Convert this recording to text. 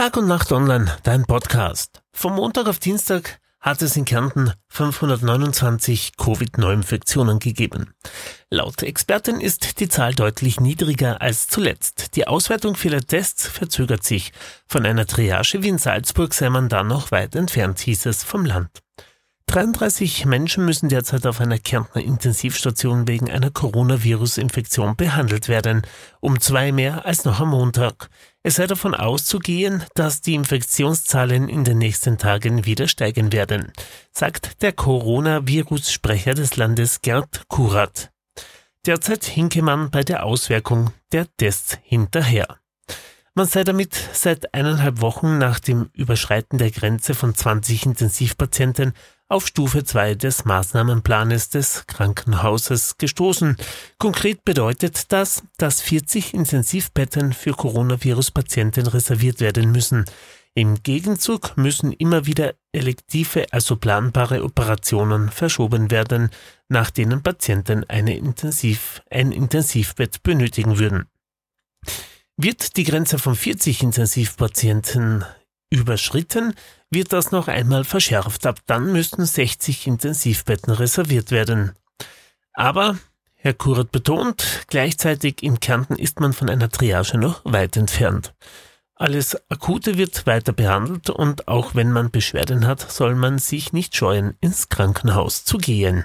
Tag und Nacht Online, dein Podcast. Vom Montag auf Dienstag hat es in Kärnten 529 Covid-Neuinfektionen gegeben. Laut Experten ist die Zahl deutlich niedriger als zuletzt. Die Auswertung vieler Tests verzögert sich. Von einer Triage wie in Salzburg sei man da noch weit entfernt, hieß es vom Land. 33 Menschen müssen derzeit auf einer Kärntner Intensivstation wegen einer Coronavirus-Infektion behandelt werden, um zwei mehr als noch am Montag. Es sei davon auszugehen, dass die Infektionszahlen in den nächsten Tagen wieder steigen werden, sagt der Coronavirus-Sprecher des Landes Gerd Kurat. Derzeit hinke man bei der Auswirkung der Tests hinterher. Man sei damit seit eineinhalb Wochen nach dem Überschreiten der Grenze von 20 Intensivpatienten auf Stufe 2 des Maßnahmenplanes des Krankenhauses gestoßen. Konkret bedeutet das, dass 40 Intensivbetten für Coronavirus-Patienten reserviert werden müssen. Im Gegenzug müssen immer wieder elektive, also planbare Operationen verschoben werden, nach denen Patienten eine Intensiv, ein Intensivbett benötigen würden. Wird die Grenze von 40 Intensivpatienten überschritten, wird das noch einmal verschärft. Ab dann müssten 60 Intensivbetten reserviert werden. Aber, Herr Kurat betont, gleichzeitig in Kärnten ist man von einer Triage noch weit entfernt. Alles Akute wird weiter behandelt und auch wenn man Beschwerden hat, soll man sich nicht scheuen, ins Krankenhaus zu gehen.